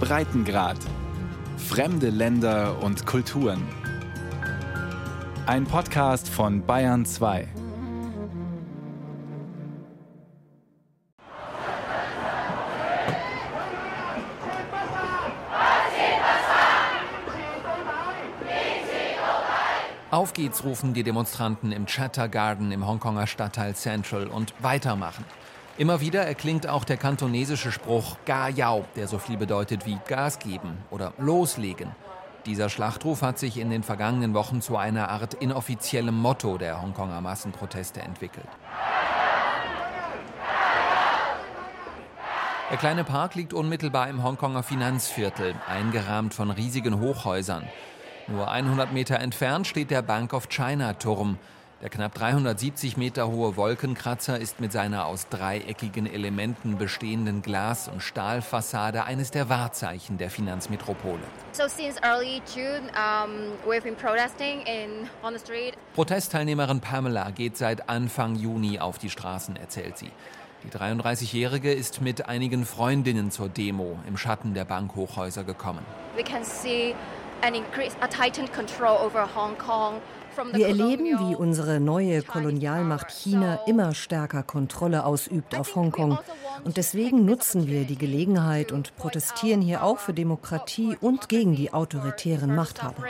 Breitengrad. Fremde Länder und Kulturen. Ein Podcast von Bayern 2. Auf geht's, rufen die Demonstranten im Chatter Garden im Hongkonger Stadtteil Central und weitermachen. Immer wieder erklingt auch der kantonesische Spruch Ga Yao, der so viel bedeutet wie Gas geben oder loslegen. Dieser Schlachtruf hat sich in den vergangenen Wochen zu einer Art inoffiziellem Motto der Hongkonger Massenproteste entwickelt. Der kleine Park liegt unmittelbar im Hongkonger Finanzviertel, eingerahmt von riesigen Hochhäusern. Nur 100 Meter entfernt steht der Bank of China Turm. Der knapp 370 Meter hohe Wolkenkratzer ist mit seiner aus dreieckigen Elementen bestehenden Glas- und Stahlfassade eines der Wahrzeichen der Finanzmetropole. So June, um, Protestteilnehmerin Pamela geht seit Anfang Juni auf die Straßen, erzählt sie. Die 33-Jährige ist mit einigen Freundinnen zur Demo im Schatten der Bankhochhäuser gekommen. We can see wir erleben, wie unsere neue Kolonialmacht China immer stärker Kontrolle ausübt auf Hongkong. Also und deswegen nutzen wir die Gelegenheit und protestieren hier auch für Demokratie und gegen die autoritären Machthaber.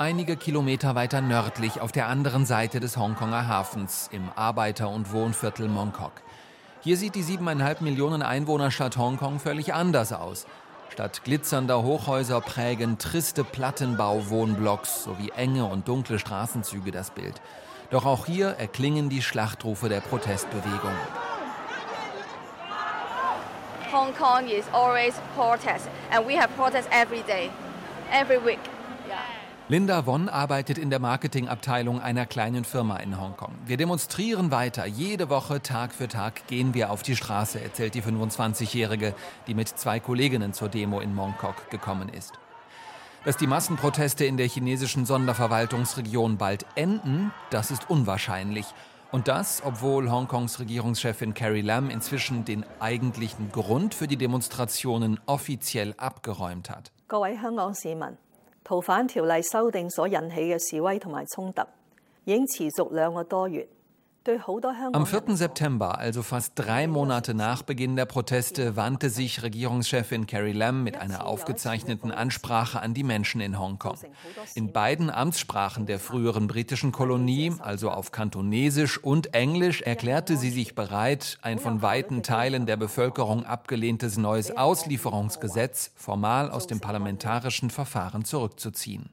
Einige Kilometer weiter nördlich auf der anderen Seite des Hongkonger Hafens im Arbeiter- und Wohnviertel Mongkok. Hier sieht die siebeneinhalb Millionen Einwohnerstadt Hongkong völlig anders aus. Statt glitzernder Hochhäuser prägen triste Plattenbau-Wohnblocks sowie enge und dunkle Straßenzüge das Bild. Doch auch hier erklingen die Schlachtrufe der Protestbewegung. Hong Kong is always protest and we have protest every day, every week. Linda Won arbeitet in der Marketingabteilung einer kleinen Firma in Hongkong. Wir demonstrieren weiter. Jede Woche, Tag für Tag, gehen wir auf die Straße, erzählt die 25-Jährige, die mit zwei Kolleginnen zur Demo in Mongkok gekommen ist. Dass die Massenproteste in der chinesischen Sonderverwaltungsregion bald enden, das ist unwahrscheinlich. Und das, obwohl Hongkongs Regierungschefin Carrie Lam inzwischen den eigentlichen Grund für die Demonstrationen offiziell abgeräumt hat. 逃犯條例修訂所引起嘅示威同埋衝突，已經持續兩個多月。 Am 4. September, also fast drei Monate nach Beginn der Proteste, wandte sich Regierungschefin Carrie Lam mit einer aufgezeichneten Ansprache an die Menschen in Hongkong. In beiden Amtssprachen der früheren britischen Kolonie, also auf Kantonesisch und Englisch, erklärte sie sich bereit, ein von weiten Teilen der Bevölkerung abgelehntes neues Auslieferungsgesetz formal aus dem parlamentarischen Verfahren zurückzuziehen.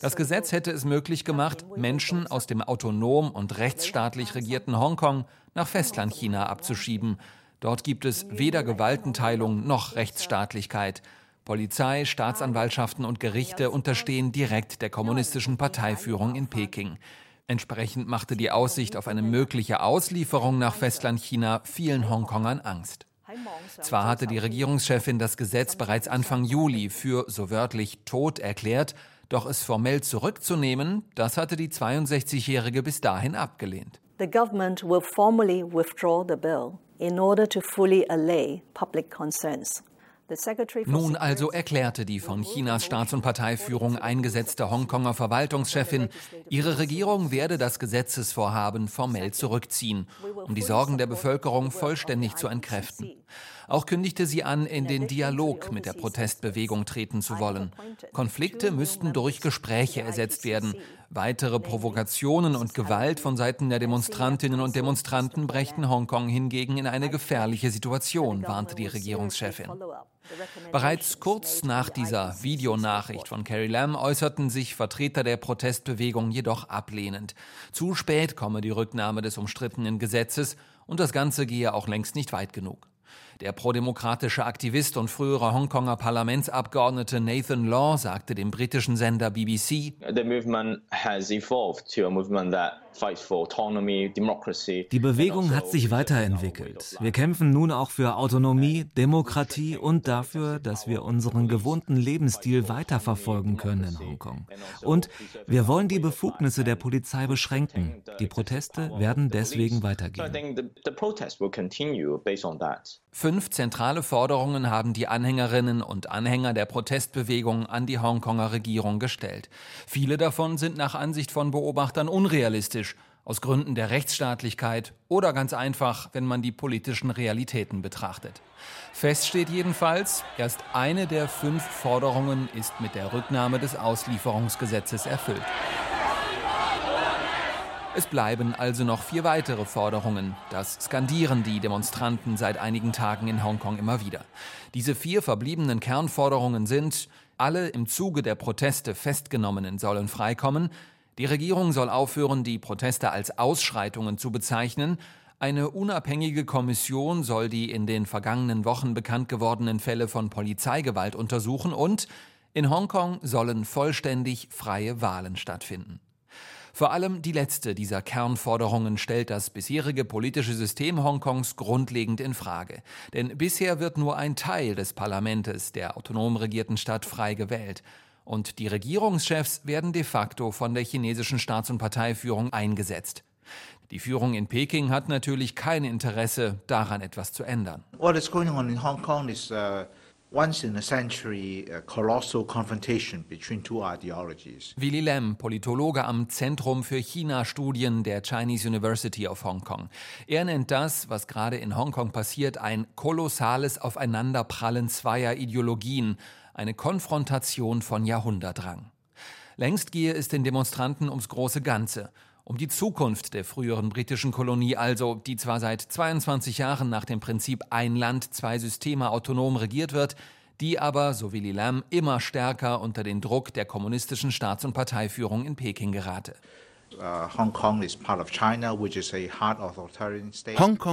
Das Gesetz hätte es möglich gemacht, Menschen aus dem autonom und rechtsstaatlich regierten Hongkong nach Festlandchina abzuschieben. Dort gibt es weder Gewaltenteilung noch Rechtsstaatlichkeit. Polizei, Staatsanwaltschaften und Gerichte unterstehen direkt der kommunistischen Parteiführung in Peking. Entsprechend machte die Aussicht auf eine mögliche Auslieferung nach Festlandchina vielen Hongkongern Angst. Zwar hatte die Regierungschefin das Gesetz bereits Anfang Juli für so wörtlich tot erklärt, doch es formell zurückzunehmen, das hatte die 62-Jährige bis dahin abgelehnt. The government will formally withdraw the bill in order to fully allay public concerns. Nun also erklärte die von Chinas Staats- und Parteiführung eingesetzte Hongkonger Verwaltungschefin, ihre Regierung werde das Gesetzesvorhaben formell zurückziehen, um die Sorgen der Bevölkerung vollständig zu entkräften. Auch kündigte sie an, in den Dialog mit der Protestbewegung treten zu wollen. Konflikte müssten durch Gespräche ersetzt werden. Weitere Provokationen und Gewalt von Seiten der Demonstrantinnen und Demonstranten brächten Hongkong hingegen in eine gefährliche Situation, warnte die Regierungschefin. Bereits kurz nach dieser Videonachricht von Carrie Lam äußerten sich Vertreter der Protestbewegung jedoch ablehnend. Zu spät komme die Rücknahme des umstrittenen Gesetzes und das Ganze gehe auch längst nicht weit genug. Der prodemokratische Aktivist und frühere Hongkonger Parlamentsabgeordnete Nathan Law sagte dem britischen Sender BBC, The movement has evolved to a movement that die Bewegung hat sich weiterentwickelt. Wir kämpfen nun auch für Autonomie, Demokratie und dafür, dass wir unseren gewohnten Lebensstil weiterverfolgen können in Hongkong. Und wir wollen die Befugnisse der Polizei beschränken. Die Proteste werden deswegen weitergehen. Fünf zentrale Forderungen haben die Anhängerinnen und Anhänger der Protestbewegung an die Hongkonger Regierung gestellt. Viele davon sind nach Ansicht von Beobachtern unrealistisch aus Gründen der Rechtsstaatlichkeit oder ganz einfach, wenn man die politischen Realitäten betrachtet. Fest steht jedenfalls, erst eine der fünf Forderungen ist mit der Rücknahme des Auslieferungsgesetzes erfüllt. Es bleiben also noch vier weitere Forderungen. Das skandieren die Demonstranten seit einigen Tagen in Hongkong immer wieder. Diese vier verbliebenen Kernforderungen sind, alle im Zuge der Proteste festgenommenen sollen freikommen, die Regierung soll aufhören, die Proteste als Ausschreitungen zu bezeichnen. Eine unabhängige Kommission soll die in den vergangenen Wochen bekannt gewordenen Fälle von Polizeigewalt untersuchen und in Hongkong sollen vollständig freie Wahlen stattfinden. Vor allem die letzte dieser Kernforderungen stellt das bisherige politische System Hongkongs grundlegend in Frage. Denn bisher wird nur ein Teil des Parlamentes der autonom regierten Stadt frei gewählt und die Regierungschefs werden de facto von der chinesischen Staats- und Parteiführung eingesetzt. Die Führung in Peking hat natürlich kein Interesse, daran etwas zu ändern. What is going on in Hong Kong is uh Willy Lam, Politologe am Zentrum für China-Studien der Chinese University of Hong Kong. Er nennt das, was gerade in Hongkong passiert, ein kolossales Aufeinanderprallen zweier Ideologien, eine Konfrontation von Jahrhundertrang. Längst gehe es den Demonstranten ums große Ganze, um die Zukunft der früheren britischen Kolonie also, die zwar seit 22 Jahren nach dem Prinzip ein Land, zwei Systeme autonom regiert wird, die aber, so wie Lam, immer stärker unter den Druck der kommunistischen Staats- und Parteiführung in Peking gerate. Uh, Hongkong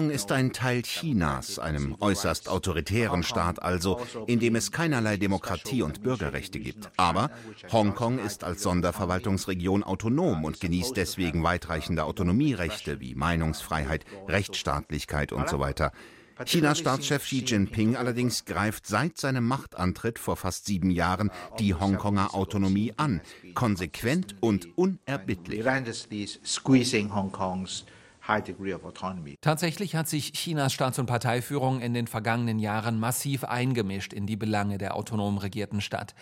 ist ein Teil Chinas, einem äußerst autoritären Staat also, in dem es keinerlei Demokratie und Bürgerrechte gibt. Aber Hongkong ist als Sonderverwaltungsregion autonom und genießt deswegen weitreichende Autonomierechte wie Meinungsfreiheit, Rechtsstaatlichkeit und so. Chinas Staatschef Xi Jinping allerdings greift seit seinem Machtantritt vor fast sieben Jahren die Hongkonger Autonomie an, konsequent und unerbittlich. Tatsächlich hat sich Chinas Staats- und Parteiführung in den vergangenen Jahren massiv eingemischt in die Belange der autonom regierten Stadt.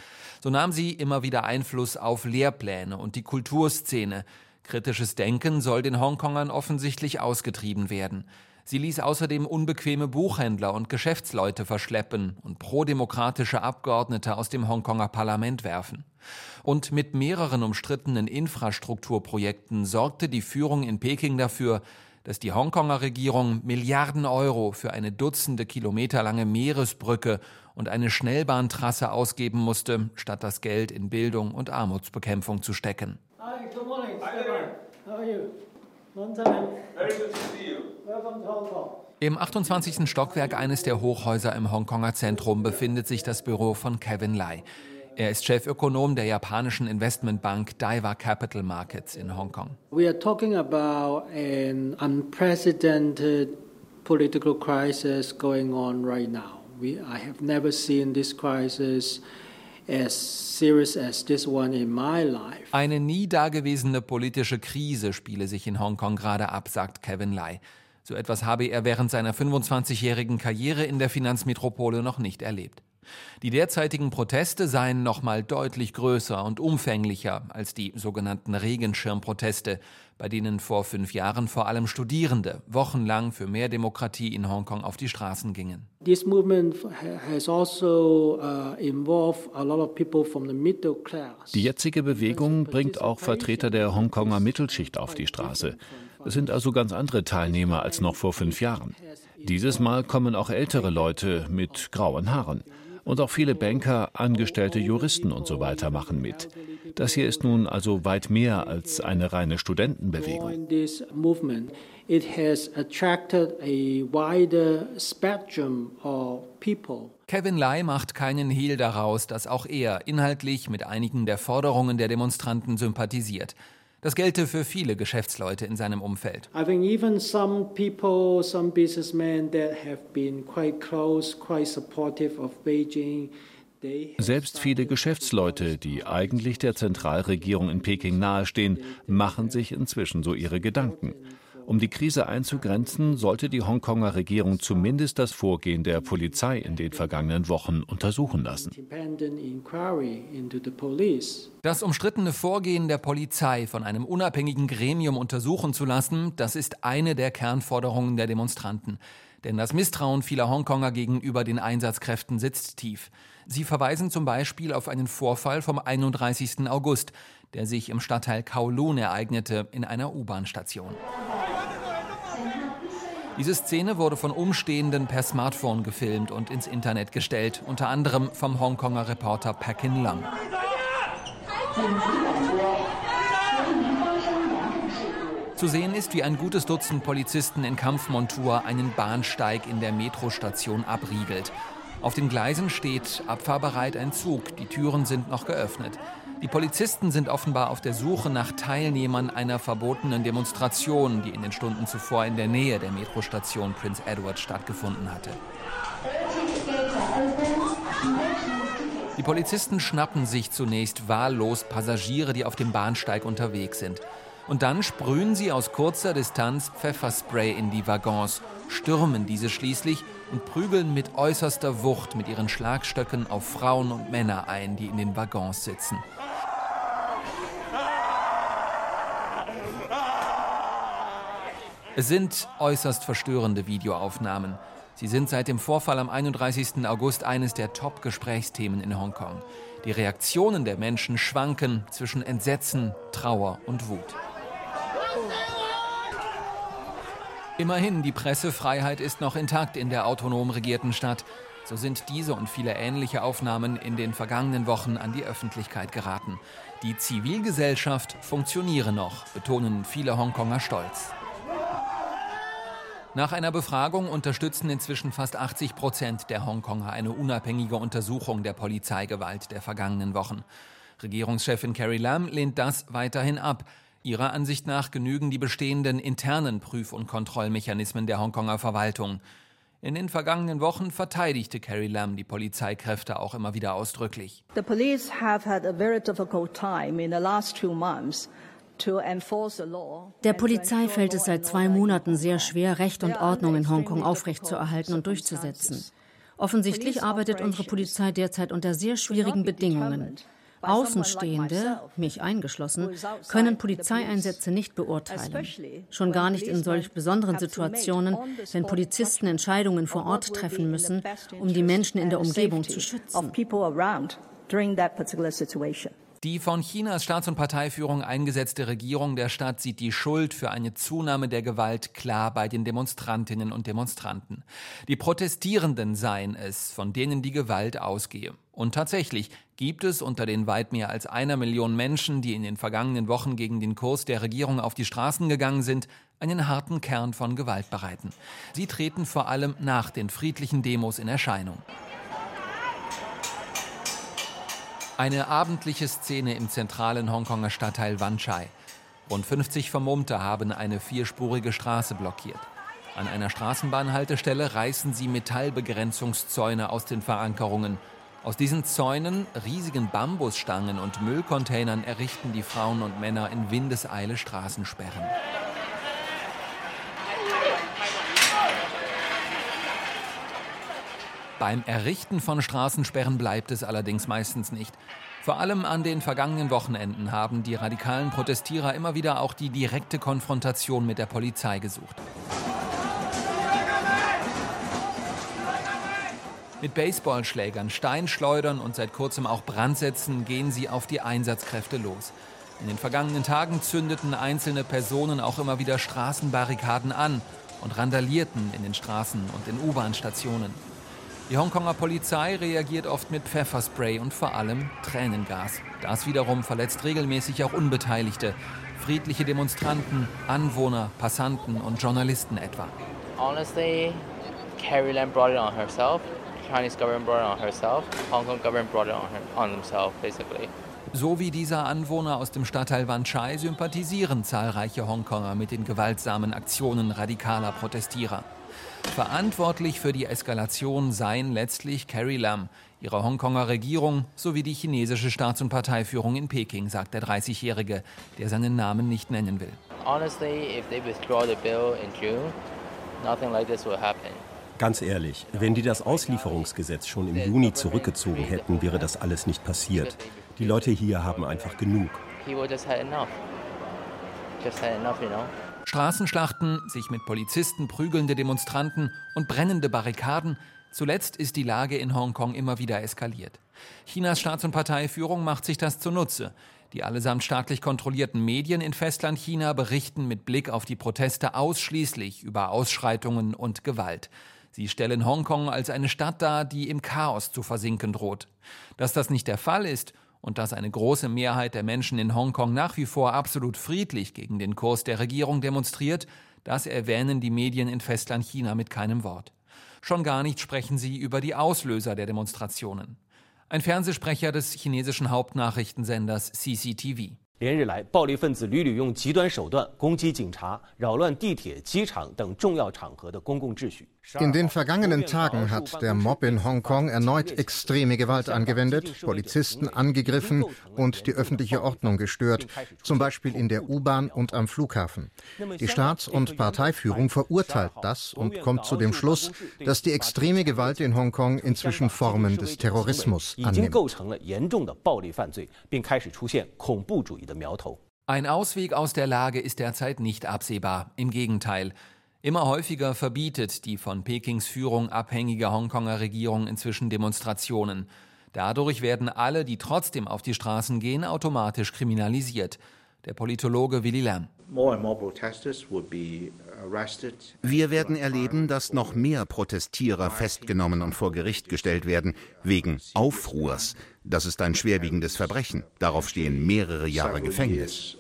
So nahm sie immer wieder Einfluss auf Lehrpläne und die Kulturszene. Kritisches Denken soll den Hongkongern offensichtlich ausgetrieben werden. Sie ließ außerdem unbequeme Buchhändler und Geschäftsleute verschleppen und prodemokratische Abgeordnete aus dem Hongkonger Parlament werfen. Und mit mehreren umstrittenen Infrastrukturprojekten sorgte die Führung in Peking dafür, dass die Hongkonger Regierung Milliarden Euro für eine Dutzende Kilometer lange Meeresbrücke und eine Schnellbahntrasse ausgeben musste, statt das Geld in Bildung und Armutsbekämpfung zu stecken. Hi, Im 28. Stockwerk eines der Hochhäuser im Hongkonger Zentrum befindet sich das Büro von Kevin Lai. Er ist Chefökonom der japanischen Investmentbank Daiwa Capital Markets in Hongkong. We are talking about an unprecedented political crisis going on right now. We, I have never seen this crisis Eine nie dagewesene politische Krise spiele sich in Hongkong gerade ab, sagt Kevin Lai. So etwas habe er während seiner 25-jährigen Karriere in der Finanzmetropole noch nicht erlebt. Die derzeitigen Proteste seien nochmal deutlich größer und umfänglicher als die sogenannten Regenschirmproteste, bei denen vor fünf Jahren vor allem Studierende wochenlang für mehr Demokratie in Hongkong auf die Straßen gingen. Die jetzige Bewegung bringt auch Vertreter der Hongkonger Mittelschicht auf die Straße. Es sind also ganz andere Teilnehmer als noch vor fünf Jahren. Dieses Mal kommen auch ältere Leute mit grauen Haaren. Und auch viele Banker, Angestellte, Juristen und so weiter machen mit. Das hier ist nun also weit mehr als eine reine Studentenbewegung. Kevin Lai macht keinen Hehl daraus, dass auch er inhaltlich mit einigen der Forderungen der Demonstranten sympathisiert. Das gelte für viele Geschäftsleute in seinem Umfeld. I think even some people, some businessmen that have been quite close, quite supportive of Beijing. Selbst viele Geschäftsleute, die eigentlich der Zentralregierung in Peking nahestehen, machen sich inzwischen so ihre Gedanken. Um die Krise einzugrenzen, sollte die Hongkonger Regierung zumindest das Vorgehen der Polizei in den vergangenen Wochen untersuchen lassen. Das umstrittene Vorgehen der Polizei von einem unabhängigen Gremium untersuchen zu lassen, das ist eine der Kernforderungen der Demonstranten. Denn das Misstrauen vieler Hongkonger gegenüber den Einsatzkräften sitzt tief. Sie verweisen zum Beispiel auf einen Vorfall vom 31. August, der sich im Stadtteil Kowloon ereignete, in einer U-Bahn-Station. Diese Szene wurde von Umstehenden per Smartphone gefilmt und ins Internet gestellt, unter anderem vom Hongkonger Reporter Pakin Lam. Zu sehen ist, wie ein gutes Dutzend Polizisten in Kampfmontur einen Bahnsteig in der Metrostation abriegelt. Auf den Gleisen steht abfahrbereit ein Zug, die Türen sind noch geöffnet. Die Polizisten sind offenbar auf der Suche nach Teilnehmern einer verbotenen Demonstration, die in den Stunden zuvor in der Nähe der Metrostation Prince Edward stattgefunden hatte. Die Polizisten schnappen sich zunächst wahllos Passagiere, die auf dem Bahnsteig unterwegs sind. Und dann sprühen sie aus kurzer Distanz Pfefferspray in die Waggons, stürmen diese schließlich und prügeln mit äußerster Wucht mit ihren Schlagstöcken auf Frauen und Männer ein, die in den Waggons sitzen. Es sind äußerst verstörende Videoaufnahmen. Sie sind seit dem Vorfall am 31. August eines der Top-Gesprächsthemen in Hongkong. Die Reaktionen der Menschen schwanken zwischen Entsetzen, Trauer und Wut. Immerhin, die Pressefreiheit ist noch intakt in der autonom regierten Stadt. So sind diese und viele ähnliche Aufnahmen in den vergangenen Wochen an die Öffentlichkeit geraten. Die Zivilgesellschaft funktioniere noch, betonen viele Hongkonger stolz. Nach einer Befragung unterstützen inzwischen fast 80 Prozent der Hongkonger eine unabhängige Untersuchung der Polizeigewalt der vergangenen Wochen. Regierungschefin Carrie Lam lehnt das weiterhin ab. Ihrer Ansicht nach genügen die bestehenden internen Prüf- und Kontrollmechanismen der Hongkonger Verwaltung. In den vergangenen Wochen verteidigte Carrie Lam die Polizeikräfte auch immer wieder ausdrücklich. The police have had a very difficult time in the last two months der Polizei fällt es seit zwei Monaten sehr schwer, Recht und Ordnung in Hongkong aufrechtzuerhalten und durchzusetzen. Offensichtlich arbeitet unsere Polizei derzeit unter sehr schwierigen Bedingungen. Außenstehende, mich eingeschlossen, können Polizeieinsätze nicht beurteilen. Schon gar nicht in solch besonderen Situationen, wenn Polizisten Entscheidungen vor Ort treffen müssen, um die Menschen in der Umgebung zu schützen. Die von Chinas Staats- und Parteiführung eingesetzte Regierung der Stadt sieht die Schuld für eine Zunahme der Gewalt klar bei den Demonstrantinnen und Demonstranten. Die Protestierenden seien es, von denen die Gewalt ausgehe. Und tatsächlich gibt es unter den weit mehr als einer Million Menschen, die in den vergangenen Wochen gegen den Kurs der Regierung auf die Straßen gegangen sind, einen harten Kern von Gewaltbereiten. Sie treten vor allem nach den friedlichen Demos in Erscheinung. Eine abendliche Szene im zentralen Hongkonger Stadtteil Wan Chai. Rund 50 Vermummte haben eine vierspurige Straße blockiert. An einer Straßenbahnhaltestelle reißen sie Metallbegrenzungszäune aus den Verankerungen. Aus diesen Zäunen, riesigen Bambusstangen und Müllcontainern errichten die Frauen und Männer in Windeseile Straßensperren. Beim Errichten von Straßensperren bleibt es allerdings meistens nicht. Vor allem an den vergangenen Wochenenden haben die radikalen Protestierer immer wieder auch die direkte Konfrontation mit der Polizei gesucht. Mit Baseballschlägern, Steinschleudern und seit kurzem auch Brandsätzen gehen sie auf die Einsatzkräfte los. In den vergangenen Tagen zündeten einzelne Personen auch immer wieder Straßenbarrikaden an und randalierten in den Straßen und in U-Bahn-Stationen. Die Hongkonger Polizei reagiert oft mit Pfefferspray und vor allem Tränengas. Das wiederum verletzt regelmäßig auch Unbeteiligte, friedliche Demonstranten, Anwohner, Passanten und Journalisten etwa. Honestly, Carrie Lam brought it on herself. Chinese government brought it on herself. Hong Kong government brought it on, her, on themselves, basically. So wie dieser Anwohner aus dem Stadtteil Wan Chai sympathisieren zahlreiche Hongkonger mit den gewaltsamen Aktionen radikaler Protestierer. Verantwortlich für die Eskalation seien letztlich Carrie Lam, ihre Hongkonger Regierung sowie die chinesische Staats- und Parteiführung in Peking, sagt der 30-Jährige, der seinen Namen nicht nennen will. Honestly, if they withdraw the bill in June, nothing like this will happen. Ganz ehrlich, wenn die das Auslieferungsgesetz schon im Juni zurückgezogen hätten, wäre das alles nicht passiert. Die Leute hier haben einfach genug. Just had enough. Just had enough, you know. Straßenschlachten, sich mit Polizisten prügelnde Demonstranten und brennende Barrikaden. Zuletzt ist die Lage in Hongkong immer wieder eskaliert. Chinas Staats- und Parteiführung macht sich das zunutze. Die allesamt staatlich kontrollierten Medien in Festlandchina berichten mit Blick auf die Proteste ausschließlich über Ausschreitungen und Gewalt. Sie stellen Hongkong als eine Stadt dar, die im Chaos zu versinken droht. Dass das nicht der Fall ist und dass eine große Mehrheit der Menschen in Hongkong nach wie vor absolut friedlich gegen den Kurs der Regierung demonstriert, das erwähnen die Medien in Festlandchina mit keinem Wort. Schon gar nicht sprechen sie über die Auslöser der Demonstrationen. Ein Fernsehsprecher des chinesischen Hauptnachrichtensenders CCTV. 连日来，暴力分子屡屡用极端手段攻击警察，扰乱地铁、机场等重要场合的公共秩序。 In den vergangenen Tagen hat der Mob in Hongkong erneut extreme Gewalt angewendet, Polizisten angegriffen und die öffentliche Ordnung gestört, zum Beispiel in der U-Bahn und am Flughafen. Die Staats- und Parteiführung verurteilt das und kommt zu dem Schluss, dass die extreme Gewalt in Hongkong inzwischen Formen des Terrorismus annimmt. Ein Ausweg aus der Lage ist derzeit nicht absehbar. Im Gegenteil. Immer häufiger verbietet die von Pekings Führung abhängige Hongkonger Regierung inzwischen Demonstrationen. Dadurch werden alle, die trotzdem auf die Straßen gehen, automatisch kriminalisiert. Der Politologe Willy Lam. Wir werden erleben, dass noch mehr Protestierer festgenommen und vor Gericht gestellt werden, wegen Aufruhrs. Das ist ein schwerwiegendes Verbrechen. Darauf stehen mehrere Jahre Gefängnis.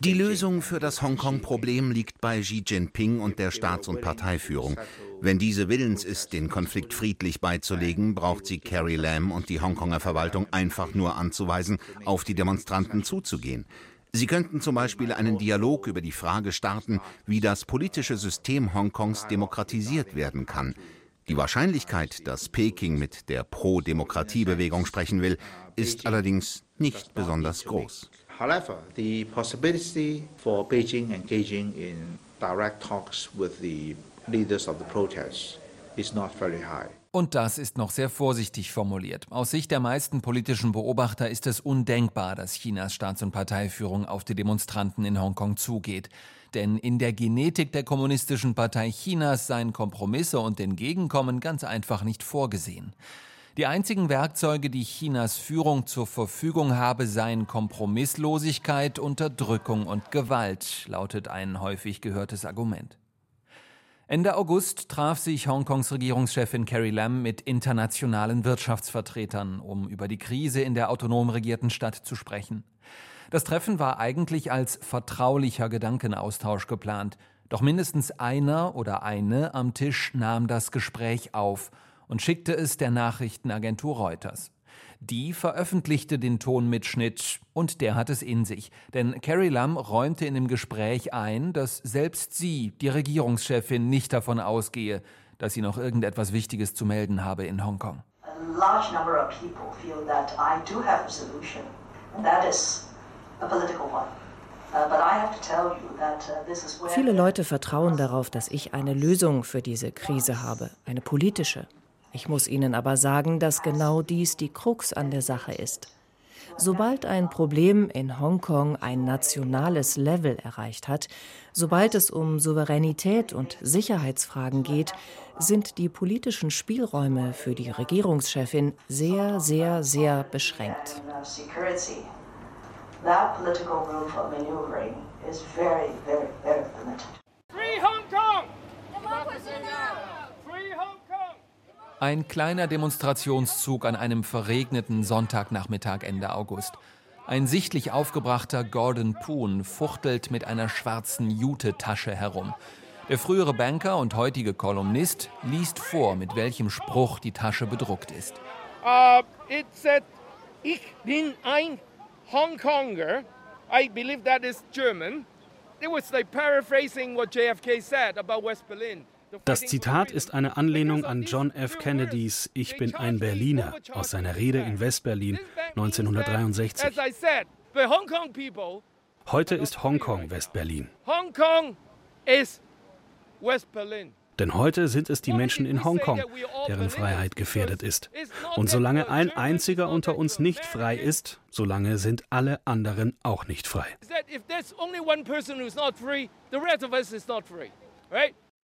Die Lösung für das Hongkong-Problem liegt bei Xi Jinping und der Staats- und Parteiführung. Wenn diese willens ist, den Konflikt friedlich beizulegen, braucht sie Carrie Lam und die Hongkonger Verwaltung einfach nur anzuweisen, auf die Demonstranten zuzugehen. Sie könnten zum Beispiel einen Dialog über die Frage starten, wie das politische System Hongkongs demokratisiert werden kann. Die Wahrscheinlichkeit, dass Peking mit der Pro-Demokratie-Bewegung sprechen will, ist allerdings nicht besonders groß. However, the possibility Beijing engaging in direct talks with the leaders of the protests is not very high. Und das ist noch sehr vorsichtig formuliert. Aus Sicht der meisten politischen Beobachter ist es undenkbar, dass Chinas Staats- und Parteiführung auf die Demonstranten in Hongkong zugeht. Denn in der Genetik der Kommunistischen Partei Chinas seien Kompromisse und Entgegenkommen ganz einfach nicht vorgesehen. Die einzigen Werkzeuge, die Chinas Führung zur Verfügung habe, seien Kompromisslosigkeit, Unterdrückung und Gewalt, lautet ein häufig gehörtes Argument. Ende August traf sich Hongkongs Regierungschefin Carrie Lam mit internationalen Wirtschaftsvertretern, um über die Krise in der autonom regierten Stadt zu sprechen. Das Treffen war eigentlich als vertraulicher Gedankenaustausch geplant, doch mindestens einer oder eine am Tisch nahm das Gespräch auf und schickte es der Nachrichtenagentur Reuters. Die veröffentlichte den Tonmitschnitt und der hat es in sich. Denn Carrie Lam räumte in dem Gespräch ein, dass selbst sie, die Regierungschefin, nicht davon ausgehe, dass sie noch irgendetwas Wichtiges zu melden habe in Hongkong. A large number of people feel that I do have a solution, and that is a political one. Uh, uh, Viele Leute vertrauen darauf, dass ich eine Lösung für diese Krise habe, eine politische. Ich muss Ihnen aber sagen, dass genau dies die Krux an der Sache ist. Sobald ein Problem in Hongkong ein nationales Level erreicht hat, sobald es um Souveränität und Sicherheitsfragen geht, sind die politischen Spielräume für die Regierungschefin sehr, sehr, sehr beschränkt. That political room for maneuvering is very, very, very limited. Free Hong Kong! Ein kleiner Demonstrationszug an einem verregneten Sonntagnachmittag Ende August. Ein sichtlich aufgebrachter Gordon Poon fuchtelt mit einer schwarzen Jute-Tasche herum. Der frühere Banker und heutige Kolumnist liest vor, mit welchem Spruch die Tasche bedruckt ist. Uh, it said, ich bin ein Hongkonger. I believe that is German. It was like paraphrasing what JFK said about West Berlin. Das Zitat ist eine Anlehnung an John F. Kennedys Ich bin ein Berliner aus seiner Rede in Westberlin 1963. Heute ist Hongkong Westberlin. Denn heute sind es die Menschen in Hongkong, deren Freiheit gefährdet ist. Und solange ein einziger unter uns nicht frei ist, solange sind alle anderen auch nicht frei. Right?